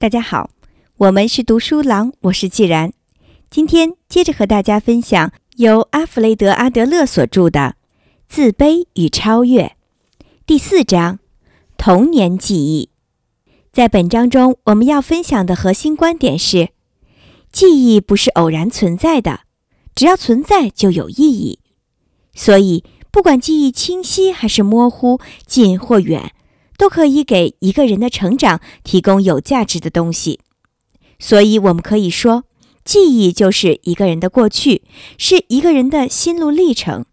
大家好，我们是读书郎，我是既然。今天接着和大家分享由阿弗雷德·阿德勒所著的《自卑与超越》第四章“童年记忆”。在本章中，我们要分享的核心观点是：记忆不是偶然存在的，只要存在就有意义。所以，不管记忆清晰还是模糊、近或远，都可以给一个人的成长提供有价值的东西。所以，我们可以说。记忆就是一个人的过去，是一个人的心路历程。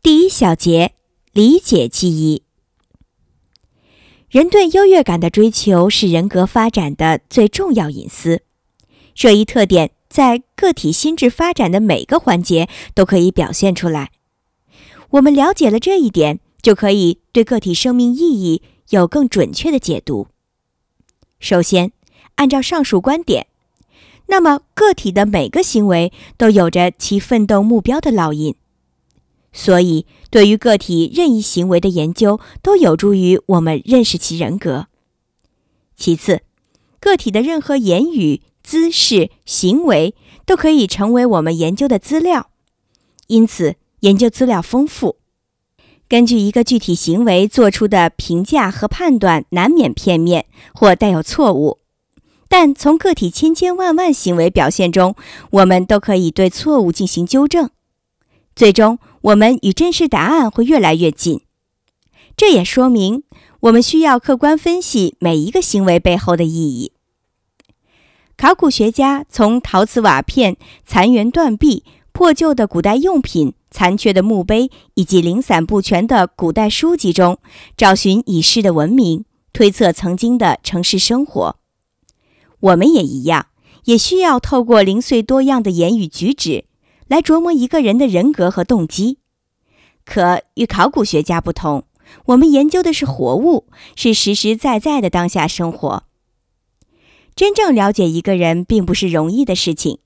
第一小节，理解记忆。人对优越感的追求是人格发展的最重要隐私，这一特点在个体心智发展的每个环节都可以表现出来。我们了解了这一点，就可以对个体生命意义有更准确的解读。首先。按照上述观点，那么个体的每个行为都有着其奋斗目标的烙印，所以对于个体任意行为的研究都有助于我们认识其人格。其次，个体的任何言语、姿势、行为都可以成为我们研究的资料，因此研究资料丰富。根据一个具体行为做出的评价和判断，难免片面或带有错误。但从个体千千万万行为表现中，我们都可以对错误进行纠正，最终我们与真实答案会越来越近。这也说明我们需要客观分析每一个行为背后的意义。考古学家从陶瓷瓦片、残垣断壁、破旧的古代用品、残缺的墓碑以及零散不全的古代书籍中，找寻已逝的文明，推测曾经的城市生活。我们也一样，也需要透过零碎多样的言语举止来琢磨一个人的人格和动机。可与考古学家不同，我们研究的是活物，是实实在在的当下生活。真正了解一个人并不是容易的事情。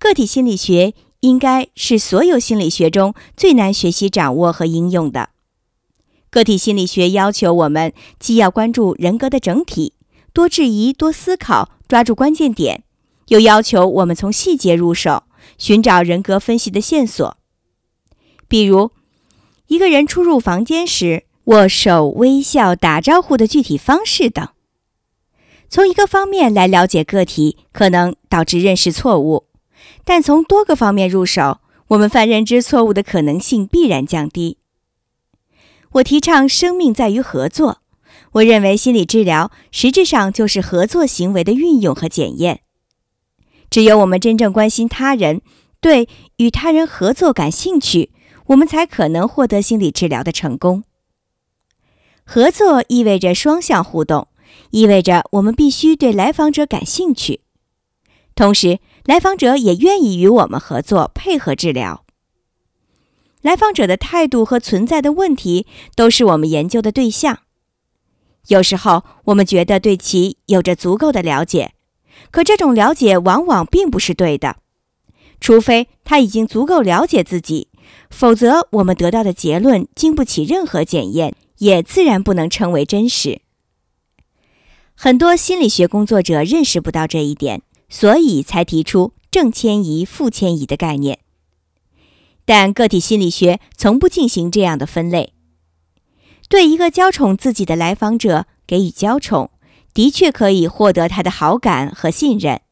个体心理学应该是所有心理学中最难学习、掌握和应用的。个体心理学要求我们既要关注人格的整体。多质疑，多思考，抓住关键点，又要求我们从细节入手，寻找人格分析的线索。比如，一个人出入房间时握手、微笑、打招呼的具体方式等。从一个方面来了解个体，可能导致认识错误；但从多个方面入手，我们犯认知错误的可能性必然降低。我提倡生命在于合作。我认为心理治疗实质上就是合作行为的运用和检验。只有我们真正关心他人，对与他人合作感兴趣，我们才可能获得心理治疗的成功。合作意味着双向互动，意味着我们必须对来访者感兴趣，同时来访者也愿意与我们合作，配合治疗。来访者的态度和存在的问题都是我们研究的对象。有时候，我们觉得对其有着足够的了解，可这种了解往往并不是对的。除非他已经足够了解自己，否则我们得到的结论经不起任何检验，也自然不能称为真实。很多心理学工作者认识不到这一点，所以才提出正迁移、负迁移的概念。但个体心理学从不进行这样的分类。对一个娇宠自己的来访者给予娇宠，的确可以获得他的好感和信任，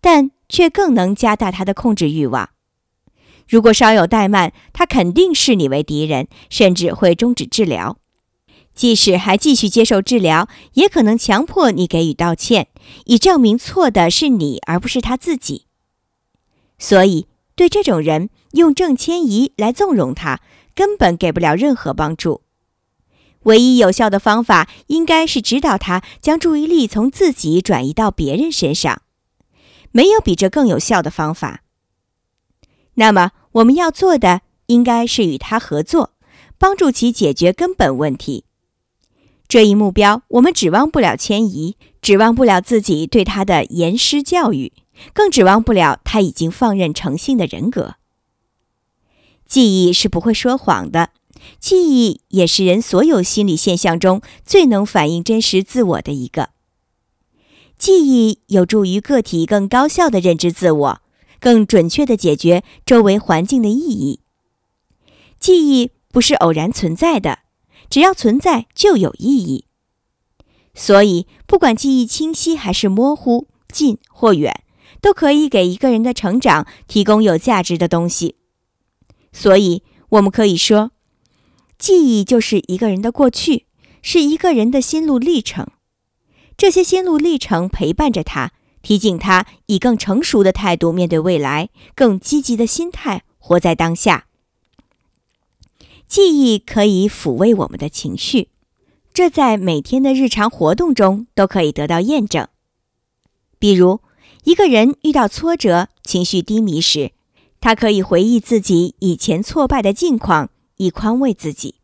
但却更能加大他的控制欲望。如果稍有怠慢，他肯定视你为敌人，甚至会终止治疗。即使还继续接受治疗，也可能强迫你给予道歉，以证明错的是你而不是他自己。所以，对这种人用正迁移来纵容他，根本给不了任何帮助。唯一有效的方法应该是指导他将注意力从自己转移到别人身上，没有比这更有效的方法。那么我们要做的应该是与他合作，帮助其解决根本问题。这一目标我们指望不了迁移，指望不了自己对他的严师教育，更指望不了他已经放任成性的人格。记忆是不会说谎的。记忆也是人所有心理现象中最能反映真实自我的一个。记忆有助于个体更高效的认知自我，更准确的解决周围环境的意义。记忆不是偶然存在的，只要存在就有意义。所以，不管记忆清晰还是模糊、近或远，都可以给一个人的成长提供有价值的东西。所以，我们可以说，记忆就是一个人的过去，是一个人的心路历程。这些心路历程陪伴着他，提醒他以更成熟的态度面对未来，更积极的心态活在当下。记忆可以抚慰我们的情绪，这在每天的日常活动中都可以得到验证。比如，一个人遇到挫折、情绪低迷时，他可以回忆自己以前挫败的境况，以宽慰自己。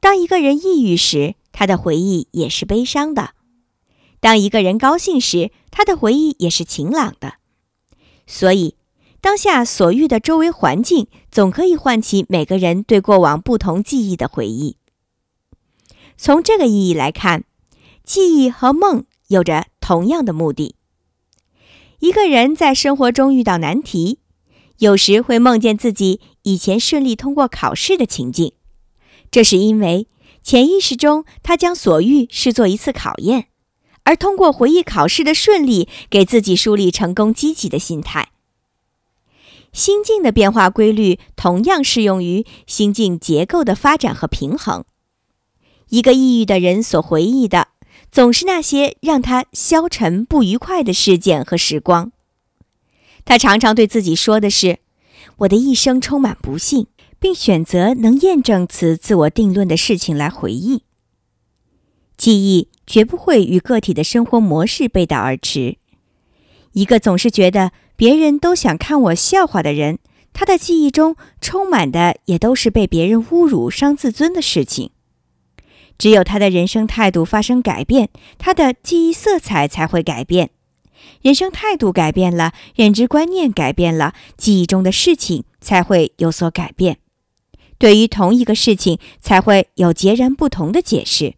当一个人抑郁时，他的回忆也是悲伤的；当一个人高兴时，他的回忆也是晴朗的。所以，当下所遇的周围环境总可以唤起每个人对过往不同记忆的回忆。从这个意义来看，记忆和梦有着同样的目的。一个人在生活中遇到难题，有时会梦见自己以前顺利通过考试的情境，这是因为。潜意识中，他将所遇视作一次考验，而通过回忆考试的顺利，给自己树立成功积极的心态。心境的变化规律同样适用于心境结构的发展和平衡。一个抑郁的人所回忆的，总是那些让他消沉不愉快的事件和时光。他常常对自己说的是：“我的一生充满不幸。”并选择能验证此自我定论的事情来回忆。记忆绝不会与个体的生活模式背道而驰。一个总是觉得别人都想看我笑话的人，他的记忆中充满的也都是被别人侮辱、伤自尊的事情。只有他的人生态度发生改变，他的记忆色彩才会改变。人生态度改变了，认知观念改变了，记忆中的事情才会有所改变。对于同一个事情，才会有截然不同的解释。